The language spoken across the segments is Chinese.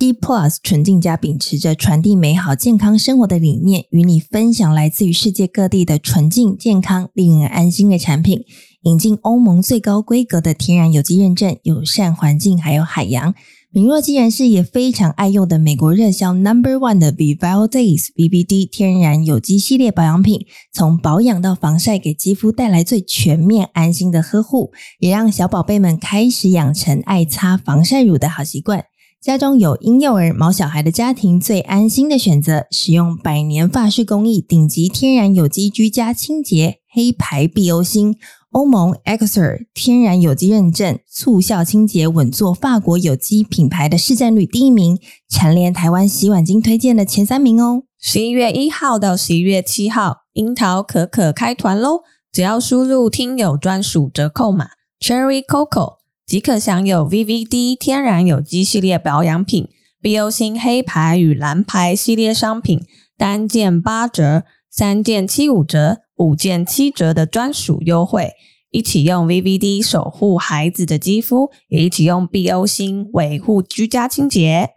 D Plus 纯净家秉持着传递美好健康生活的理念，与你分享来自于世界各地的纯净健康、令人安心的产品。引进欧盟最高规格的天然有机认证，友善环境还有海洋。敏弱肌人士也非常爱用的美国热销 Number One 的 Vival Days BBD 天然有机系列保养品，从保养到防晒，给肌肤带来最全面、安心的呵护，也让小宝贝们开始养成爱擦防晒乳的好习惯。家中有婴幼儿、毛小孩的家庭最安心的选择，使用百年法式工艺、顶级天然有机居家清洁黑牌碧欧星、欧盟 EXER 天然有机认证，促效清洁稳坐法国有机品牌的市占率第一名，蝉联台湾洗碗精推荐的前三名哦。十一月一号到十一月七号，樱桃可可开团喽！只要输入听友专属折扣码 Cherry Coco。即可享有 VVD 天然有机系列保养品、BO 星黑牌与蓝牌系列商品，单件八折、三件七五折、五件七折的专属优惠。一起用 VVD 守护孩子的肌肤，也一起用 BO 星维护居家清洁。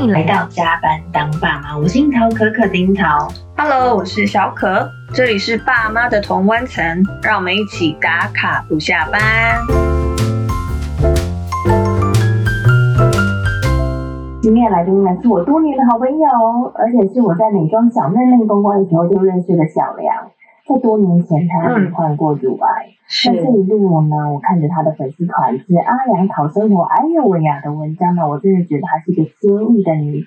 欢迎来到加班当爸妈，我是樱桃可可的樱桃。Hello，我是小可，这里是爸妈的同温层，让我们一起打卡不下班。今天来宾呢是我多年的好朋友，而且是我在美妆小嫩嫩公关的时候就认识的小梁。在多年前，他罹患过乳癌，在、嗯、这一路呢，我看着他的粉丝团是阿良讨生活，哎呦喂呀的文章呢，我真的觉得她是一个坚毅的女子。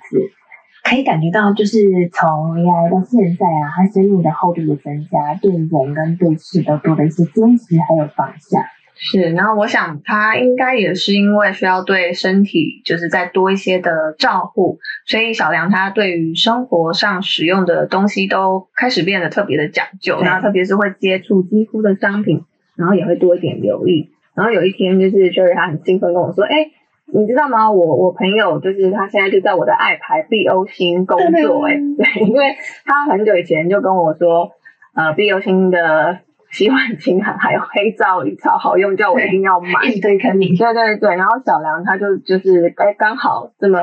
可以感觉到，就是从罹癌到现在啊，她生命的厚度的增加，对人跟对事都多了一些坚持，还有放下。是，然后我想他应该也是因为需要对身体就是再多一些的照顾，所以小梁他对于生活上使用的东西都开始变得特别的讲究，然后特别是会接触肌肤的商品，然后也会多一点留意。然后有一天就是就是他很兴奋跟我说，哎。你知道吗？我我朋友就是他现在就在我的爱牌 B O 星工作哎，对，因为他很久以前就跟我说，呃，碧欧星的。洗碗巾还还有黑皂也超好用，叫我一定要买。一堆坑你。对对对，然后小梁他就就是哎刚好这么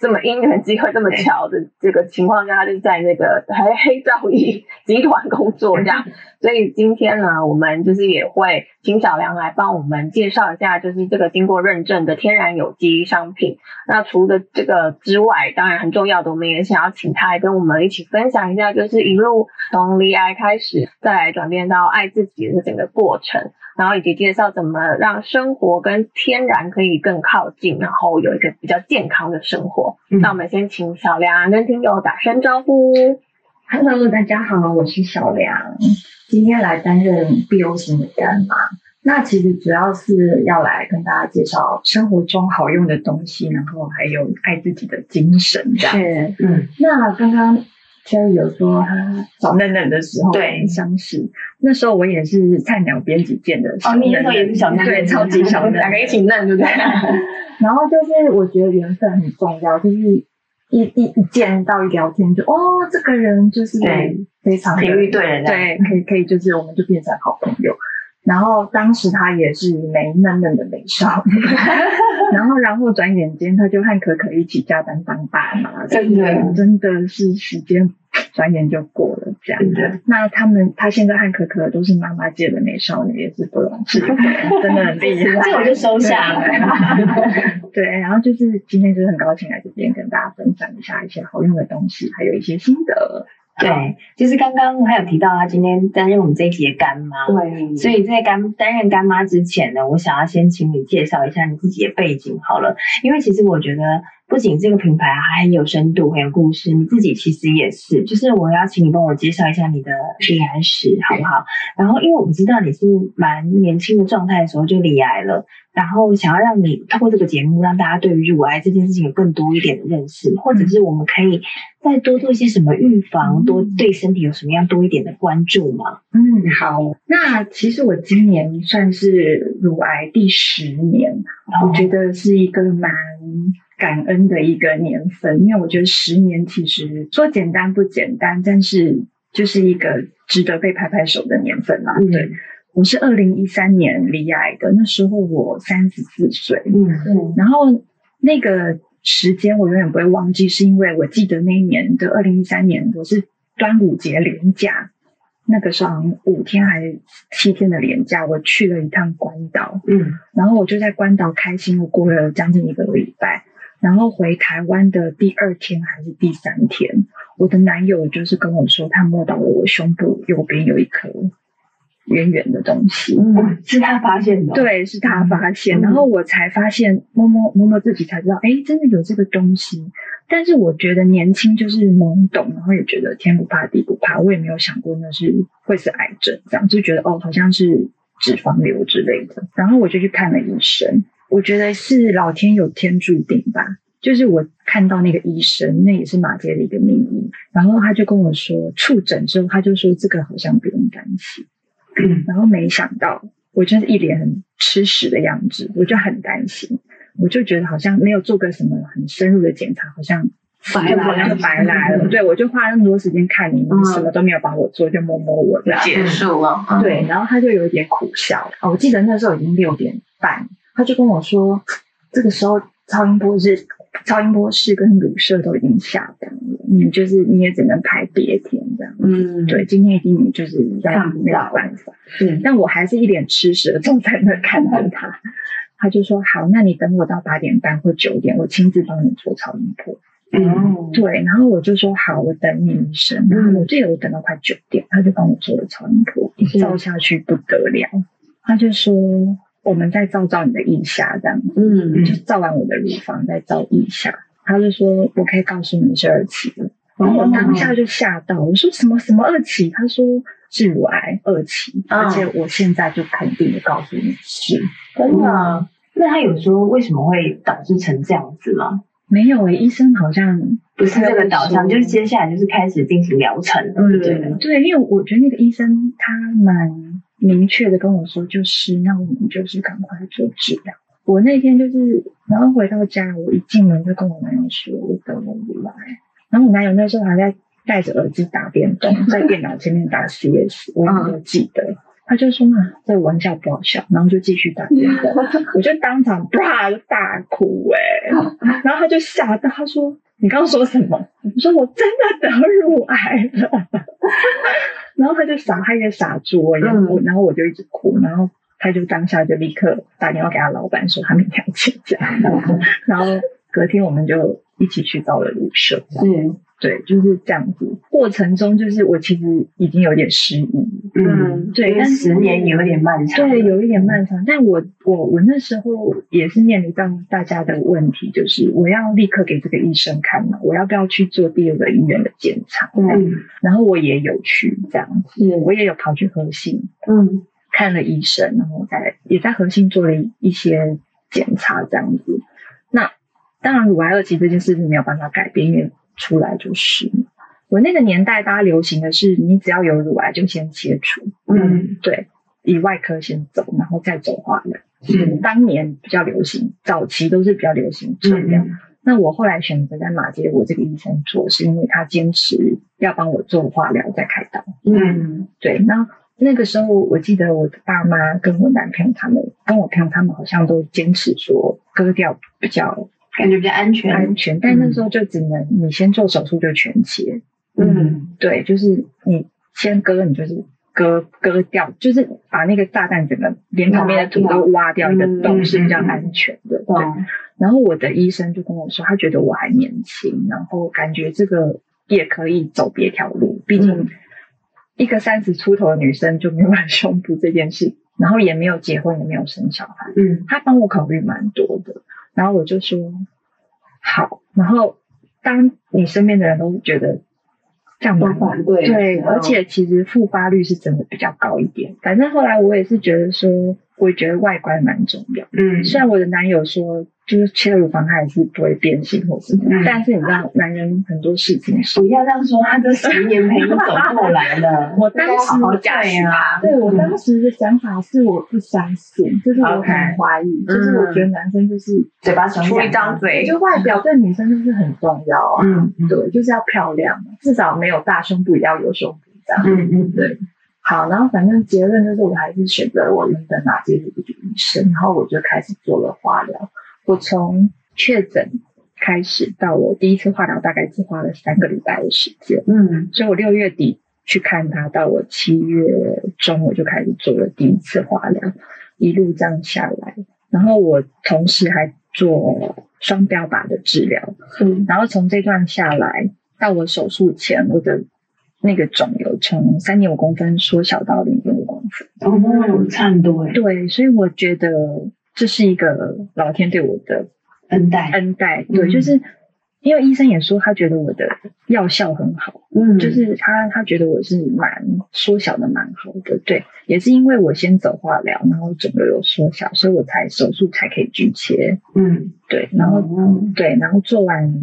这么因缘机会这么巧的这个情况下，他就在那个黑黑皂一 集团工作这样。所以今天呢，我们就是也会请小梁来帮我们介绍一下，就是这个经过认证的天然有机商品。那除了这个之外，当然很重要的，我们也想要请他来跟我们一起分享一下，就是一路从离癌开始，再来转变到爱。自己的整个过程，然后以及介绍怎么让生活跟天然可以更靠近，然后有一个比较健康的生活。嗯、那我们先请小梁跟听友打声招呼。Hello，大家好，我是小梁，今天来担任 BO 型的干妈。那其实主要是要来跟大家介绍生活中好用的东西，然后还有爱自己的精神这样。是，嗯。那刚刚。Cherry 有说他小嫩嫩的时候对相识，那时候我也是菜鸟编辑见的哦，你那时候也是小嫩嫩，对，超级小嫩，两个一起嫩，对不对？然后就是我觉得缘分很重要，就是一一一见到一聊天就哦，这个人就是对非常频率对人，对，可以可以，就是我们就变成好朋友。然后当时他也是美嫩嫩的美少女，然后然后转眼间他就和可可一起加班当爸妈，真的真的是时间转眼就过了这样的。那他们他现在和可可都是妈妈界的美少女，也是不容置疑，真的很厉害。这我就收下了。对，然后就是今天就是很高兴来这边跟大家分享一下一些好用的东西，还有一些心得。对，就是刚刚还有提到他今天担任我们这一集的干妈，对，所以在干担任干妈之前呢，我想要先请你介绍一下你自己的背景好了，因为其实我觉得。不仅这个品牌还很有深度，很有故事，你自己其实也是。就是我要请你帮我介绍一下你的罹癌史，好不好？然后，因为我知道你是蛮年轻的状态的时候就罹癌了，然后想要让你透过这个节目，让大家对于乳癌这件事情有更多一点的认识，或者是我们可以再多做一些什么预防，多对身体有什么样多一点的关注吗？嗯，好。那其实我今年算是乳癌第十年，哦、我觉得是一个蛮。感恩的一个年份，因为我觉得十年其实说简单不简单，但是就是一个值得被拍拍手的年份嘛。嗯、对，我是二零一三年离癌的，那时候我三十四岁。嗯。嗯，然后那个时间我永远不会忘记，是因为我记得那一年的二零一三年，我是端午节连假，那个时候五天还是七天的连假，我去了一趟关岛，嗯，然后我就在关岛开心，我过了将近一个礼拜，然后回台湾的第二天还是第三天，我的男友就是跟我说，他摸到了我胸部右边有一颗。圆圆的东西，嗯，是他发现的，对，是他发现，嗯、然后我才发现，摸摸摸摸自己才知道，哎，真的有这个东西。但是我觉得年轻就是懵懂，然后也觉得天不怕地不怕，我也没有想过那是会是癌症，这样就觉得哦，好像是脂肪瘤之类的。然后我就去看了医生，我觉得是老天有天注定吧，就是我看到那个医生，那也是马街的一个名医，然后他就跟我说，触诊之后他就说这个好像不用担心。嗯，然后没想到，我就是一脸很吃屎的样子，我就很担心，我就觉得好像没有做个什么很深入的检查，好像白来了，白来了。对，我就花那么多时间看你，你什么都没有帮我做，就摸摸我结束了。对，然后他就有一点苦笑。哦，我记得那时候已经六点半，他就跟我说，这个时候超音波是超音波室跟乳舍都已经下单了，你就是你也只能排别天这样。嗯，对，今天一定就是看不到办法。嗯，但我还是一脸吃屎的坐在那看着他。他就说：“好，那你等我到八点半或九点，我亲自帮你做超音波。”嗯，对。然后我就说：“好，我等你医生。”然后我记得我等到快九点，他就帮我做了超音波，一照下去不得了。他就说：“我们再照照你的腋下，这样。”嗯，就照完我的乳房，再照腋下。他就说：“我可以告诉你是二期的。”然后我当下就吓到，我说什么什么二期？他说是乳癌二期，而且我现在就肯定的告诉你是真的。那他有说为什么会导致成这样子吗？没有诶，医生好像不是这个导向，就是接下来就是开始进行疗程。嗯，对对，因为我觉得那个医生他蛮明确的跟我说，就是那我们就是赶快做治疗。我那天就是，然后回到家，我一进门就跟我男友说，我得了乳癌。然后我男友那时候还在戴着耳机打电动，在电脑前面打 CS，我有没有记得？嗯、他就说嘛，这个玩笑不好笑，然后就继续打电动，我就当场啪就大哭哎、欸，然后他就吓到，他说：“你刚刚说什么？”我说：“我真的得乳癌了。”然后他就傻，他也傻住，然后然后我就一直哭，然后他就当下就立刻打电话给他老板说他明天要请假，然后隔天我们就。一起去到了旅社，嗯，对，就是这样子。过程中，就是我其实已经有点失忆，嗯，对，但十年有点漫长，对，有一点漫长。但我我我那时候也是面临到大家的问题，就是我要立刻给这个医生看嘛，我要不要去做第二个医院的检查？嗯，然后我也有去这样子，我也有跑去核心，嗯，看了医生，然后在也在核心做了一些检查，这样子。那当然，乳癌二期这件事情没有办法改变，因为出来就是。我那个年代，大家流行的是，你只要有乳癌就先切除，嗯，对，以外科先走，然后再走化疗。嗯，当年比较流行，早期都是比较流行这样。嗯，那我后来选择在马街我这个医生做，是因为他坚持要帮我做化疗再开刀。嗯，对。那那个时候，我记得我的爸妈跟我男朋友他们，跟我朋友他们好像都坚持说割掉比较。感觉比较安全，安全，但那时候就只能你先做手术就全切，嗯，对，就是你先割，你就是割割掉，就是把那个炸弹整个连旁边的土都挖掉一个洞是比较安全的，对。然后我的医生就跟我说，他觉得我还年轻，然后感觉这个也可以走别条路，毕竟一个三十出头的女生就没有 胸部这件事，然后也没有结婚，也没有生小孩，嗯，他帮我考虑蛮多的。然后我就说好，然后当你身边的人都觉得这样蛮反对，对，而且其实复发率是真的比较高一点。反正后来我也是觉得说，我也觉得外观蛮重要。嗯，虽然我的男友说。就是切了乳房，他也是不会变性或什么。但是你知道，男人很多事情，不要这样说。他这十年陪你走过来了，我当时对啊，对我当时的想法是我不相信，就是我很怀疑，就是我觉得男生就是嘴巴出一张嘴，就外表对女生就是很重要啊。嗯，对，就是要漂亮，至少没有大胸部也要有胸部这样。嗯嗯，对。好，然后反正结论就是，我还是选择我原本马偕的这个医生，然后我就开始做了化疗。我从确诊开始到我第一次化疗，大概只花了三个礼拜的时间。嗯，所以我六月底去看他，到我七月中我就开始做了第一次化疗，一路这样下来，然后我同时还做双标靶的治疗。嗯，然后从这段下来到我手术前，我的那个肿瘤从三点五公分缩小到零点五公分。哦，差很多哎。对，所以我觉得这是一个老天对我的恩待，恩待。对，就是因为医生也说他觉得我的药效很好，嗯，就是他他觉得我是蛮缩小的蛮好的。对，也是因为我先走化疗，然后肿瘤有缩小，所以我才手术才可以拒切。嗯，对，然后、嗯、对，然后做完。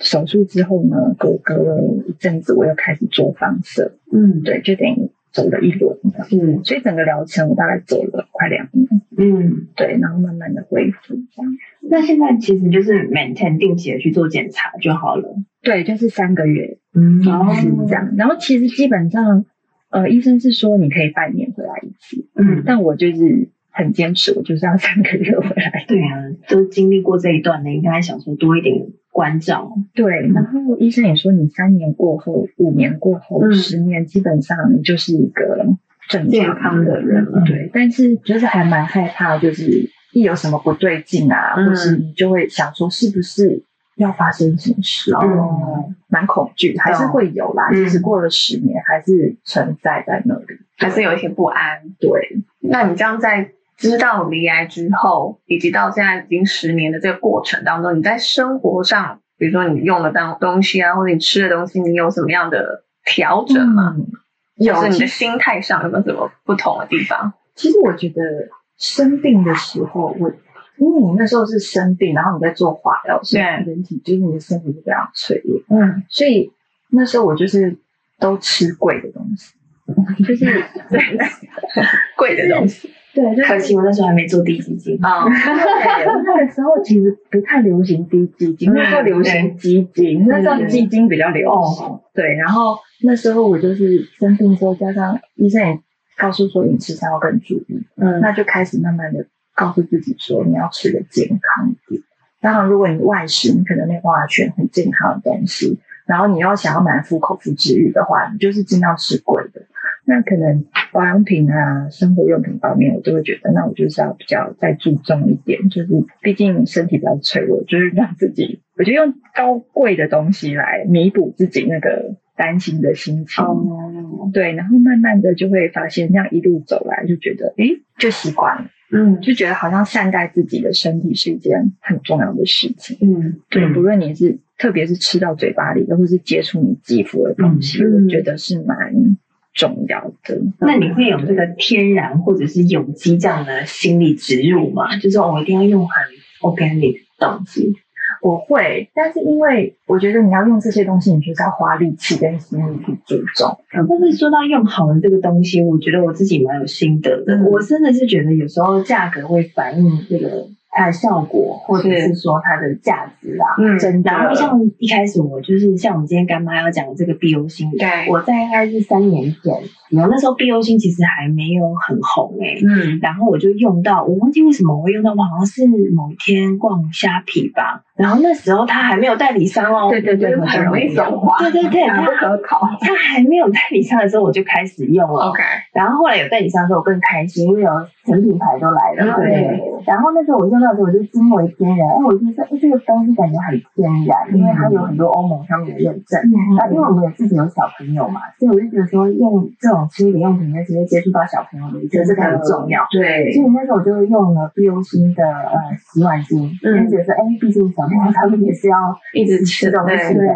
手术之后呢，隔隔了一阵子，我又开始做放射。嗯，对，就等于走了一轮。嗯，所以整个疗程我大概走了快两年。嗯，对，然后慢慢的恢复这样。那现在其实就是 maintain 定期的去做检查就好了。对，就是三个月，嗯，是这样。然后其实基本上，呃，医生是说你可以半年回来一次。嗯，但我就是很坚持，我就是要三个月回来。对啊，都经历过这一段的，应该想说多一点。关照对，然后医生也说，你三年过后、五年过后、嗯、十年，基本上你就是一个正常健康的人了。对，但是就是还蛮害怕，就是一有什么不对劲啊，嗯、或是你就会想说，是不是要发生什么事？哦、嗯，蛮恐惧，还是会有啦。嗯、其实过了十年，还是存在在那里，还是有一些不安。对，那你这样在。知道离癌之后，以及到现在已经十年的这个过程当中，你在生活上，比如说你用的当东西啊，或者你吃的东西，你有什么样的调整吗？嗯、有，就是你的心态上有没有什么不同的地方？其实我觉得生病的时候，我因为你那时候是生病，然后你在做化疗，所以人体就是你的身体是非常脆弱，嗯，所以那时候我就是都吃贵的东西，就是 贵的东西。对，就是、可惜我那时候还没做低基金啊。对，那个时候其实不太流行低基金，那时候流行基金，那时候基金比较流行。对，然后那时候我就是生病之后，加上医生也告诉说饮食上要更注意，嗯，那就开始慢慢的告诉自己说你要吃的健康一点。当然，如果你外食，你可能没办法选很健康的东西，然后你要想要满腹口腹之欲的话，你就是尽量吃贵的。那可能保养品啊、生活用品方面，我就会觉得，那我就是要比较再注重一点，就是毕竟身体比较脆弱，就是让自己，我就用高贵的东西来弥补自己那个担心的心情。哦，对，然后慢慢的就会发现，这样一路走来，就觉得，诶，就习惯了，嗯，就觉得好像善待自己的身体是一件很重要的事情。嗯，对，不论你是特别是吃到嘴巴里的，或是接触你肌肤的东西，嗯，我觉得是蛮。重要的，那你会有这个天然或者是有机这样的心理植入吗？就是我一定要用很 organic 的东西，我会，但是因为我觉得你要用这些东西，你就是要花力气跟心力去注重。但是说到用好的这个东西，我觉得我自己蛮有心得的。嗯、我真的是觉得有时候价格会反映这个。它的效果，或者是说它的价值啊，嗯，真的。然后像一开始我就是像我们今天干妈要讲的这个 BO 星，对，我在应该是三年前，然后那时候 BO 星其实还没有很红诶、欸、嗯，然后我就用到，我忘记为什么我会用到，我好像是某一天逛虾皮吧，然后那时候它还没有代理商哦，对对对，很容易转化，对对对，它不可靠，它还没有代理商的时候我就开始用了，OK，然后后来有代理商的时候我更开心，因为有全品牌都来了，对，然后那时候我用到的时候我就惊为天人，哎，我觉得哎这个东西感觉很天然，因为它有很多欧盟上面的认证，那因为我们也自己有小朋友嘛，所以我就觉得说用这种清洁用品那些接触到小朋友的，我觉得这个很重要，对，所以那时候我就用了碧欧心的呃洗碗巾，嗯，觉得说哎，毕竟小朋友他们也是要 一直吃东西的，对，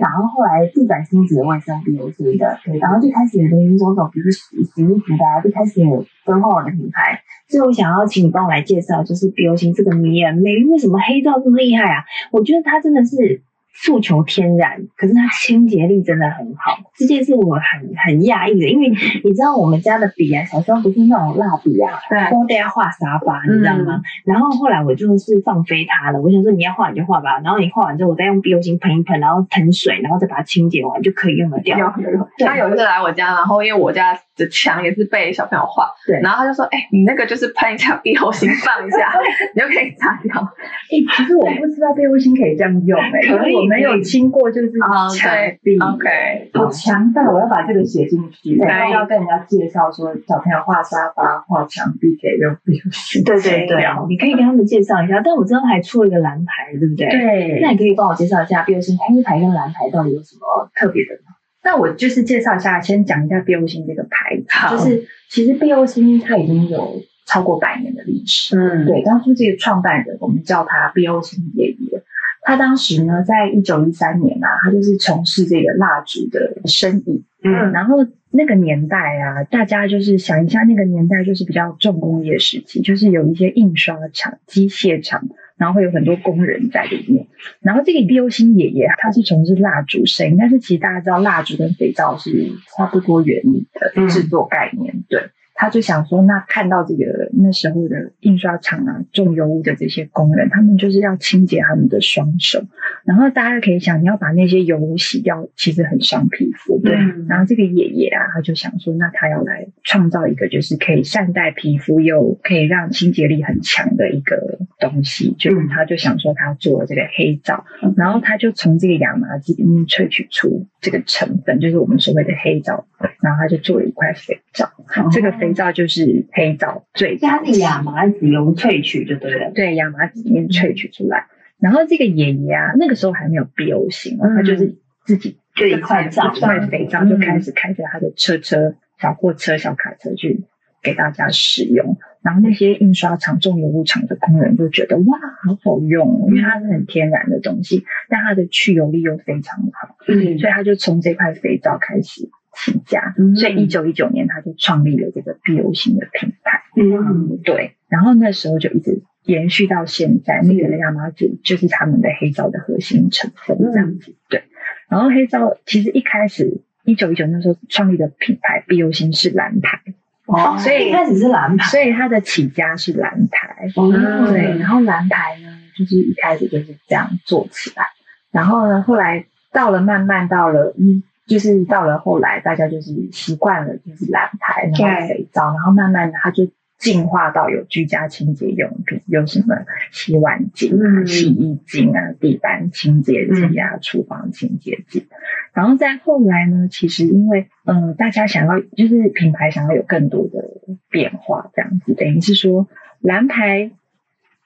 然后后来地板清洁卫生碧欧心的，然后就开始林林总总，比如洗洗衣服的，就开始分化我的品牌。所以我想要请你帮我来介绍，就是碧欧心这个迷人妹，为什么黑皂这么厉害啊？我觉得它真的是诉求天然，可是它清洁力真的很好，这件事我很很讶异的，因为你知道我们家的笔啊，小时候不是那种蜡笔啊，对，都得要画沙发，你知道吗？嗯、然后后来我就是放飞它了，我想说你要画你就画吧，然后你画完之后，我再用碧欧心喷一喷，然后喷水，然后再把它清洁完就可以用得掉。有有，他有一次来我家，然后因为我家。的墙也是被小朋友画，对，然后他就说，哎、欸，你那个就是喷一下 BO 芯放一下，你就可以擦掉。哎、欸，其实我不知道 BO 芯可以这样用、欸，哎，可以，我没有亲过，就是墙壁、哦、，OK，好强大，我要把这个写进去，然后要跟人家介绍说，小朋友画沙发、画墙壁可以用 BO 芯，对对对，你可以跟他们介绍一下。但我知道还出了一个蓝牌，对不对？对，那你可以帮我介绍一下 BO 芯黑牌跟蓝牌到底有什么特别的吗？那我就是介绍一下，先讲一下 BO 芯这个牌子，就是其实 BO 芯它已经有超过百年的历史。嗯，对，当初这个创办人我们叫他 BO 芯爷爷，他当时呢，在一九一三年啊，他就是从事这个蜡烛的生意。嗯，然后那个年代啊，大家就是想一下，那个年代就是比较重工业时期，就是有一些印刷厂、机械厂。然后会有很多工人在里面，然后这个布欧星爷爷他是从事蜡烛生意，但是其实大家知道蜡烛跟肥皂是差不多原理的制作概念，对。他就想说，那看到这个那时候的印刷厂啊，重油污的这些工人，他们就是要清洁他们的双手。然后大家可以想，你要把那些油污洗掉，其实很伤皮肤，对。嗯、然后这个爷爷啊，他就想说，那他要来创造一个就是可以善待皮肤又可以让清洁力很强的一个东西，就他就想说，他做了这个黑皂，嗯、然后他就从这个亚麻籽里面萃取出这个成分，就是我们所谓的黑皂，然后他就做了一块肥皂，嗯、这个肥。肥皂就是黑皂，最加是亚麻籽油萃取就对了。对，亚麻籽里面萃取出来。然后这个爷爷啊，那个时候还没有 BO 型，他就是自己就一块皂，一块肥皂就开始开着他的车车、小货车、小卡车去给大家使用。然后那些印刷厂、重油污厂的工人就觉得哇，好好用，因为它是很天然的东西，但它的去油力又非常好，嗯，所以他就从这块肥皂开始。起家，所以一九一九年他就创立了这个 BO 芯的品牌。嗯，对。然后那时候就一直延续到现在，那个亚麻籽就是他们的黑皂的核心成分这样子。对。然后黑皂其实一开始一九一九那时候创立的品牌 BO 芯是蓝牌哦，所以一开始是蓝牌，所以它的起家是蓝牌。哦，对。然后蓝牌呢，就是一开始就是这样做起来，然后呢，后来到了慢慢到了嗯。就是到了后来，大家就是习惯了，就是蓝牌，然后肥皂，然后慢慢的，它就进化到有居家清洁用品，有什么洗碗精啊、洗衣精啊、地板清洁剂啊、厨房清洁剂。然后再后来呢，其实因为嗯、呃，大家想要就是品牌想要有更多的变化，这样子，等于是说蓝牌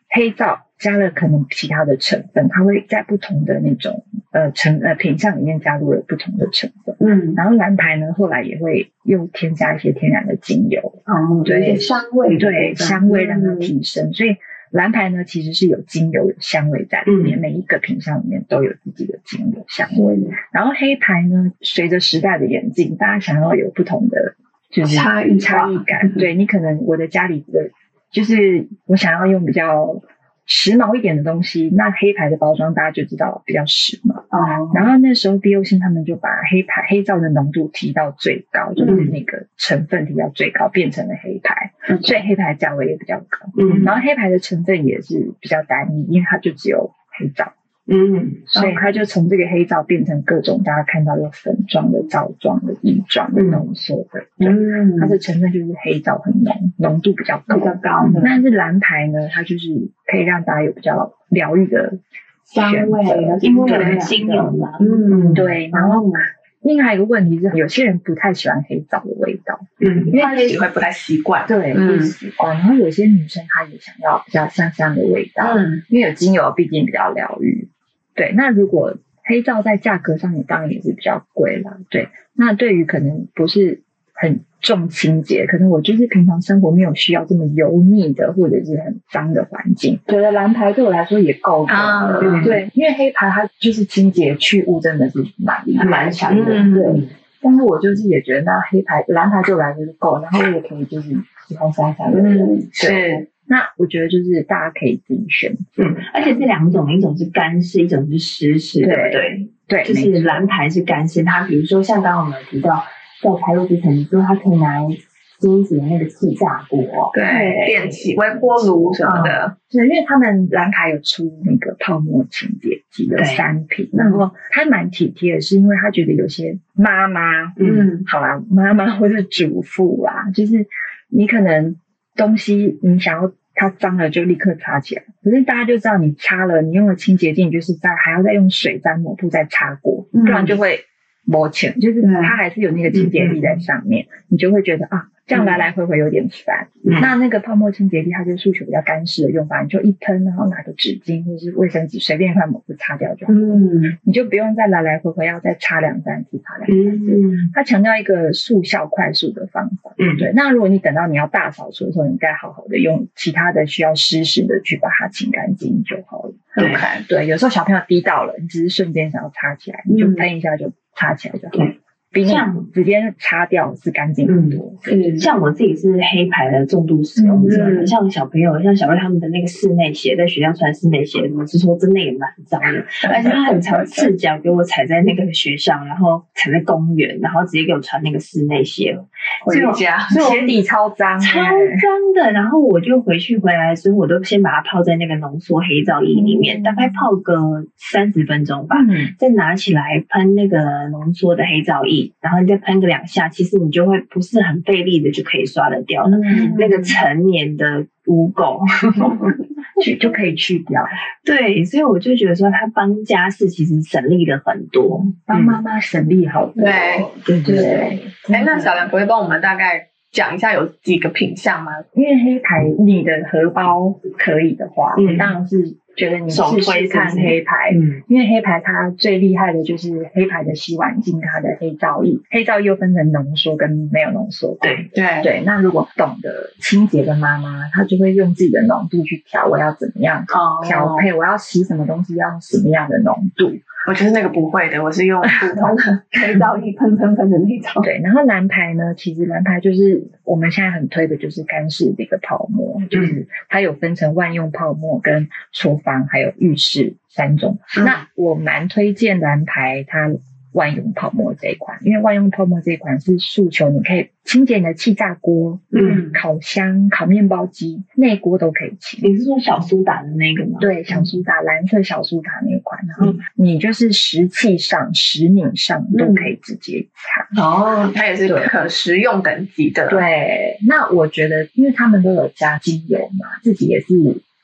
黑皂。加了可能其他的成分，它会在不同的那种呃成呃品相里面加入了不同的成分。嗯，然后蓝牌呢，后来也会又添加一些天然的精油，嗯，对，香味，对，香味让它提升。嗯、所以蓝牌呢，其实是有精油有香味在里面，嗯、每一个品相里面都有自己的精油香味。嗯、然后黑牌呢，随着时代的演进，大家想要有不同的就是差异差异感。对，你可能我的家里的就是我想要用比较。时髦一点的东西，那黑牌的包装大家就知道比较时髦。哦，然后那时候 B O C 他们就把黑牌黑皂的浓度提到最高，就是那个成分提到最高，变成了黑牌，所以黑牌价位也比较高。嗯，然后黑牌的成分也是比较单一，因为它就只有黑皂。嗯，所以它就从这个黑皂变成各种大家看到有粉状的、皂状的、液状的浓缩的。嗯，它的成分就是黑皂很浓，浓度比较高。比较高。但是蓝牌呢，它就是可以让大家有比较疗愈的香味，因为精油嘛。嗯，对。然后另外一个问题是，有些人不太喜欢黑皂的味道。嗯，因为他会不太习惯。对，不习惯。然后有些女生她也想要比较香香的味道。嗯，因为有精油，毕竟比较疗愈。对，那如果黑皂在价格上你当然也是比较贵啦。对，那对于可能不是很重清洁，可能我就是平常生活没有需要这么油腻的或者是很脏的环境，觉得蓝牌对我来说也够了。啊，对，对，因为黑牌它就是清洁去污真的是蛮蛮强的。嗯、对，但是我就是也觉得那黑牌蓝牌对我来说是够，然后我也可以就是喜欢香香的。嗯，是。那我觉得就是大家可以自己选，嗯，而且这两种，一种是干式，一种是湿式，对不对？对，就是蓝牌是干式，它比如说像刚刚我们提到，在开路之前你说它可以拿金子的那个气炸锅，对，电器微波炉什么的，是，因为他们蓝牌有出那个泡沫清洁剂的三瓶，然后他蛮体贴的，是因为他觉得有些妈妈，嗯，好啦，妈妈或者主妇啊，就是你可能东西你想要它脏了就立刻擦起来，可是大家就知道你擦了，你用了清洁剂，就是在还要再用水再抹布再擦过，不然就会磨浅，就是它还是有那个清洁力在上面，你就会觉得啊。这样来来回回有点烦。嗯、那那个泡沫清洁剂，它就是诉求比较干湿的用法，你就一喷，然后拿个纸巾或是卫生纸，随便一块抹布擦掉就好。嗯，你就不用再来来回回要再擦两三次，擦两三次。嗯，它强调一个速效快速的方法。嗯，对。那如果你等到你要大扫除的时候，你应该好好的用其他的需要湿湿的去把它清干净就好了。对，对。有时候小朋友滴到了，你只是瞬间想要擦起来，你就喷一下就擦起来就好了。嗯比像直接擦掉是干净很多。嗯，像我自己是黑牌的重度使用者，嗯、像小朋友，像小瑞他们的那个室内鞋，在学校穿室内鞋，我是说真的也蛮脏的，而且他很常赤脚给我踩在那个学校，然后踩在公园，然后直接给我穿那个室内鞋回家，鞋底超脏，超脏的。然后我就回去回来之后，我都先把它泡在那个浓缩黑皂液里面，嗯、大概泡个三十分钟吧，嗯、再拿起来喷那个浓缩的黑皂液。然后你再喷个两下，其实你就会不是很费力的就可以刷得掉了。嗯、那个成年的污垢 去就可以去掉。对，所以我就觉得说，他帮家事其实省力了很多，帮妈妈省力好多。对对对。哎，那小梁可以帮我们大概讲一下有几个品相吗？因为黑牌你的荷包可以的话，嗯，当然是。觉得你试试看黑牌，嗯，因为黑牌它最厉害的就是黑牌的洗碗巾，它的黑皂液，黑皂液又分成浓缩跟没有浓缩。对对对，那如果懂得清洁的妈妈，她就会用自己的浓度去调，我要怎么样调配，我要洗什么东西要用什么样的浓度。我就是那个不会的，我是用普通的 黑皂液喷喷喷的那种。对，然后蓝牌呢，其实蓝牌就是我们现在很推的，就是干式的一个泡沫，嗯、就是它有分成万用泡沫跟厨房还有浴室三种。嗯、那我蛮推荐蓝牌它。万用泡沫这一款，因为万用泡沫这一款是诉求你可以清洁你的气炸锅、嗯，烤箱、烤面包机，内锅都可以清。你是说小苏打的那个吗？对，小苏打，蓝色小苏打那一款，然后你就是食器上、食皿上都可以直接擦。哦，它也是可食用等级的。对，那我觉得，因为他们都有加精油嘛，自己也是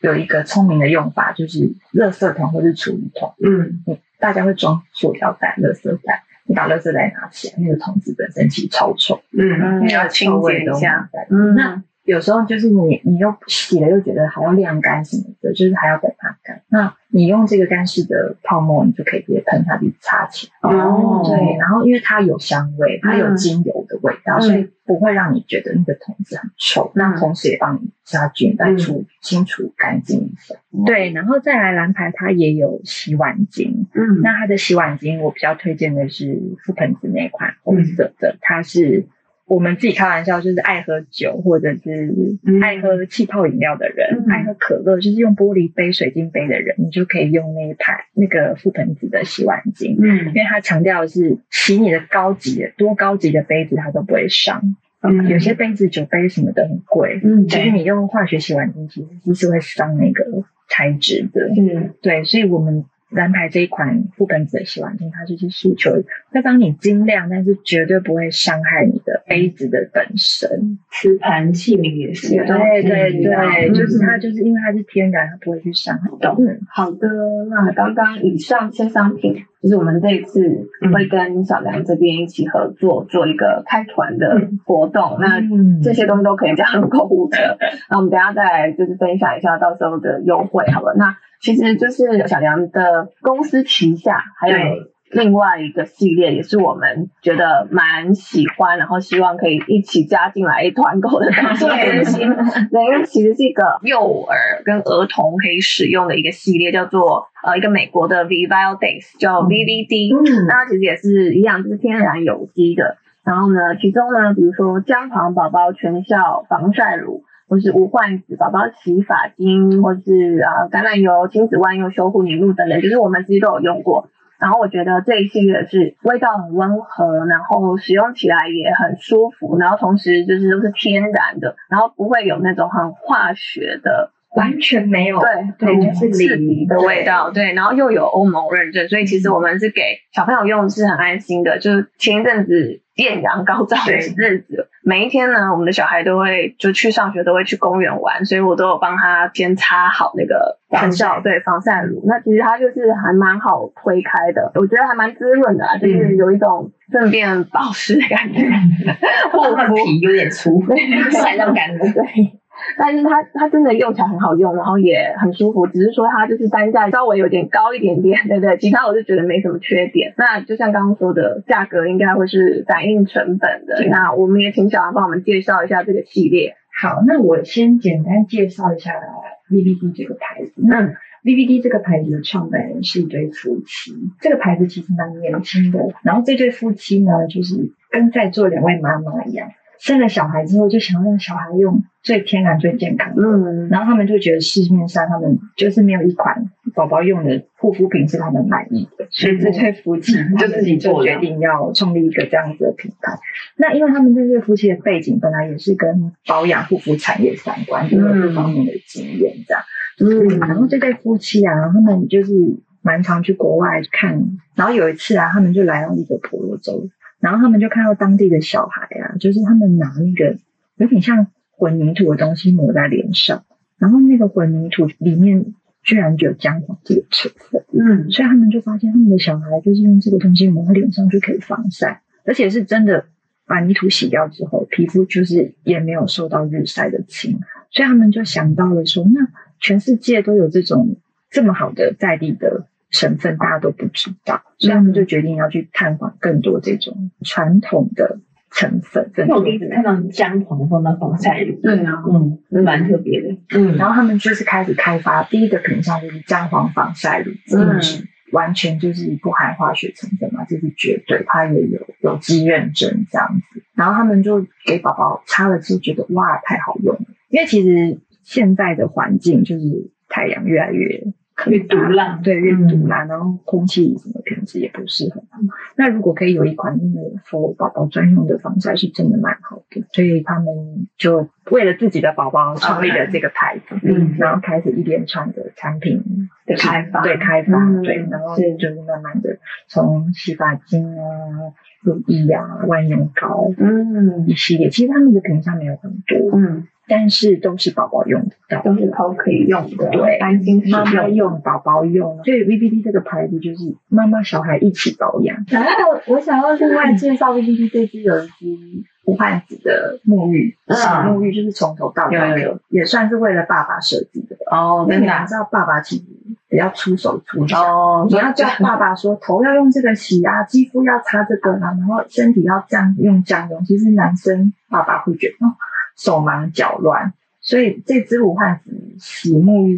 有一个聪明的用法，就是垃圾桶或是厨余桶。嗯。大家会装塑料袋、垃圾袋，你把垃圾袋拿起来，那个桶子本身其实超臭，嗯，你要清洁一下。嗯，那有时候就是你，你又洗了又觉得还要晾干什么的，就是还要等它干。那你用这个干式的泡沫，你就可以直接喷它，去擦起来。哦，对，然后因为它有香味，它有精油的味道，所以不会让你觉得那个桶子很臭。那同时也帮你杀菌、再除清除干净一下。对，然后再来蓝牌，它也有洗碗巾。嗯，那它的洗碗巾，我比较推荐的是覆盆子那款红色的，它是。我们自己开玩笑，就是爱喝酒或者是爱喝气泡饮料的人，嗯、爱喝可乐，就是用玻璃杯、水晶杯的人，你就可以用那一排那个覆盆子的洗碗巾。嗯，因为它强调的是洗你的高级的多高级的杯子，它都不会伤。嗯，有些杯子酒杯什么的很贵。嗯，其实你用化学洗碗巾，其实是会伤那个材质的。嗯，对，所以我们。蓝牌这一款覆盆子的洗碗巾，它就是诉求会帮你精亮，但是绝对不会伤害你的杯子的本身。瓷盘器皿也是，对对对，就是它就是因为它是天然，它不会去伤害。嗯，好的。那刚刚以上些商品，就是我们这一次会跟小梁这边一起合作做一个开团的活动。那这些东西都可以加入购物车。那我们等下再来就是分享一下到时候的优惠，好了。那其实就是小梁的公司旗下还有另外一个系列，也是我们觉得蛮喜欢，然后希望可以一起加进来团购的东西。对，因为其实是一个幼儿跟儿童可以使用的一个系列，叫做呃一个美国的 Vivile Days，叫 VVD。嗯，那它其实也是一样，就是天然有机的。然后呢，其中呢，比如说姜黄宝宝全效防晒乳。或是无患子宝宝洗发精，或是啊橄榄油亲子万用修护凝露等等，就是我们其实都有用过。然后我觉得这一系列是味道很温和，然后使用起来也很舒服，然后同时就是都是天然的，然后不会有那种很化学的完全没有，对对，就是刺鼻的味道，对，然后又有欧盟认证，所以其实我们是给小朋友用是很安心的。就是前一阵子艳阳高照的日子，每一天呢，我们的小孩都会就去上学，都会去公园玩，所以我都有帮他先擦好那个防晒，对，防晒乳。那其实它就是还蛮好推开的，我觉得还蛮滋润的，就是有一种顺便保湿的感觉，护肤皮有点粗，晒到干了，对。但是它它真的用起来很好用，然后也很舒服，只是说它就是单价稍微有点高一点点，对不对？其他我就觉得没什么缺点。那就像刚刚说的，价格应该会是反映成本的。那我们也请小杨帮我们介绍一下这个系列。好，那我先简单介绍一下 VVD 这个牌子。那 VVD 这个牌子的创办人是一对夫妻，这个牌子其实蛮年轻的。然后这对夫妻呢，就是跟在座两位妈妈一样。生了小孩之后，就想要让小孩用最天然、最健康的。嗯，然后他们就觉得市面上他们就是没有一款宝宝用的护肤品是他们满意的，所以这对夫妻 就自己就决定要创立一个这样子的品牌。那因为他们这对夫妻的背景本来也是跟保养护肤产业相关，就有这方面的经验，这样。嗯，然后这对夫妻啊，他们就是蛮常去国外看，然后有一次啊，他们就来到一个婆罗洲。然后他们就看到当地的小孩啊，就是他们拿那个有点像混凝土的东西抹在脸上，然后那个混凝土里面居然就有姜黄这个成分，嗯，所以他们就发现他们的小孩就是用这个东西抹在脸上就可以防晒，而且是真的把泥土洗掉之后，皮肤就是也没有受到日晒的侵害，所以他们就想到了说，那全世界都有这种这么好的在地的。成分大家都不知道，所以他们就决定要去探访更多这种传统的成分。那我第一次看到姜黄放到防晒乳，对啊，嗯，蛮特别的。嗯，然后他们就是开始开发第一个品项，就是姜黄防晒乳，嗯，完全就是不含化学成分嘛，这是绝对，它也有有机认证这样子。然后他们就给宝宝擦了之后，觉得哇，太好用了。因为其实现在的环境就是太阳越来越。越毒辣，对，越毒辣，然后空气什么品质也不是很好。那如果可以有一款那个 for 宝宝专用的防晒，是真的蛮好的。所以他们就为了自己的宝宝创立了这个牌子，嗯，然后开始一连串的产品的开发，对，开发，对，然后就是慢慢的从洗发精啊、乳液啊、万用膏，嗯，一系列。其实他们的品项没有很多，嗯。但是都是宝宝用的，都是都可以用的，对，安心妈妈用，宝宝用。所以 VBD 这个牌子就是妈妈小孩一起保养。然后我想要另外介绍 VBD 这支有一支无患子的沐浴，洗沐浴就是从头到脚，也算是为了爸爸设计的。哦，真的，你知道爸爸其实比较出手出脚，哦，你要叫爸爸说头要用这个洗啊，肌肤要擦这个啊，然后身体要这样用这样用。其实男生爸爸会觉得哦。手忙脚乱，所以这支无患子洗沐浴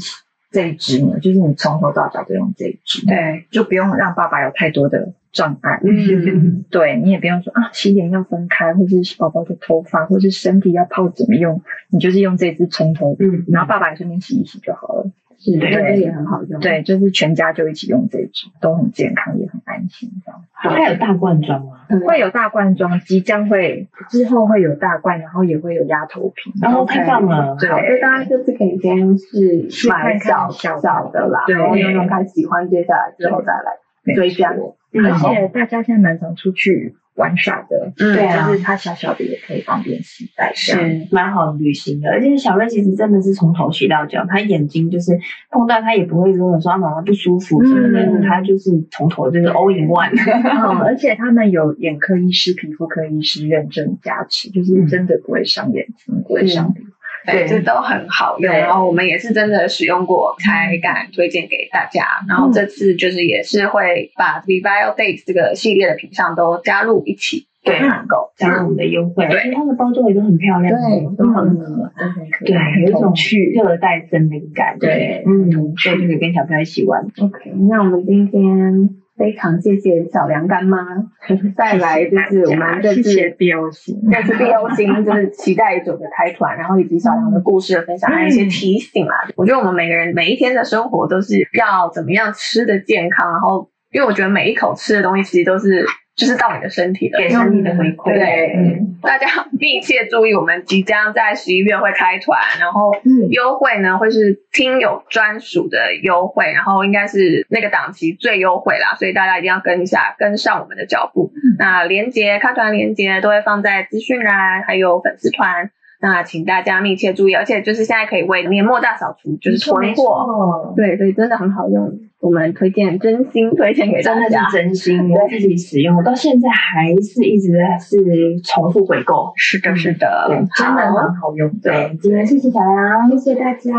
这一支呢，就是你从头到脚都用这一支，对，就不用让爸爸有太多的障碍。嗯，对，你也不用说啊，洗脸要分开，或是洗宝宝的头发，或是身体要泡怎么用，你就是用这支从头，嗯，然后爸爸也顺便洗一洗就好了。是，对，这也很好用。对，就是全家就一起用这支，都很健康，也很安心，这样。还有大罐装吗？会有大罐装，即将会之后会有大罐，然后也会有鸭头瓶。然后太棒了，对，所以大家就是可以先试买小小的啦，然后用用看，喜欢，接下来之后再来追加。而且大家现在蛮常出去。玩耍的，嗯，对啊，就是它小小的也可以方便携带，是蛮好旅行的。而且小瑞其实真的是从头洗到脚，他眼睛就是碰到他也不会跟我说他妈妈不舒服什么的，他就是从头就是 all in one。嗯，而且他们有眼科医师、皮肤科医师认证加持，就是真的不会伤眼睛，不会伤皮肤。对，这都很好用，然后我们也是真的使用过，才敢推荐给大家。然后这次就是也是会把 Vivio Days 这个系列的品项都加入一起，对，团购加入我们的优惠，对，它的包装也都很漂亮，对，都很可爱，对，有一种去热带森林感，对，嗯，所以就可以跟小朋友一起玩。OK，那我们今天。非常谢谢小梁干妈，带来就是我们这次 BO 型，这次 BO 型就是期待已久的开团，然后以及小梁的故事的分享，还有一些提醒啊。我觉得我们每个人每一天的生活都是要怎么样吃的健康，然后因为我觉得每一口吃的东西其实都是就是到你的身体了，给身体的回馈。对，嗯，大家 密切注意，我们即将在十一月会开团，然后优惠呢会是听友专属的优惠，然后应该是那个档期最优惠啦，所以大家一定要跟一下，跟上我们的脚步。那连接开团连接都会放在资讯栏，还有粉丝团。那请大家密切注意，而且就是现在可以为年末大扫除，就是囤货，对，所以真的很好用，我们推荐，真心推荐给大家，真的是真心，我自己使用，到现在还是一直在是重复回购，是的，是的，对，真的很好用，对，今天谢谢小杨，谢谢大家，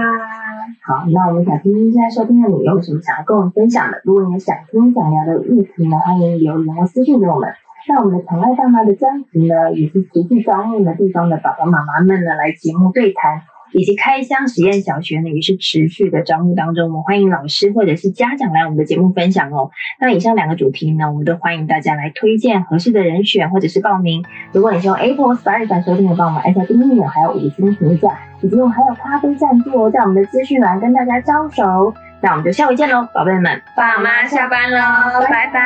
好，那我们想听听现在收听的你有什么想要跟我们分享的？如果你有想听想聊的议题呢，欢迎留言或私信给我们。那我们的宠爱爸妈的专辑呢，也是持续招募的地方的爸爸妈妈们呢来节目对谈，以及开箱实验小学呢也是持续的招募当中。我们欢迎老师或者是家长来我们的节目分享哦。那以上两个主题呢，我们都欢迎大家来推荐合适的人选或者是报名。如果你是用 Apple Spotify 收听的，帮我们按下订阅，还有五星评价，以及我们还有咖啡赞助哦，在我们的资讯栏跟大家招手。那我们就下回见喽，宝贝们，爸妈下班喽，拜拜。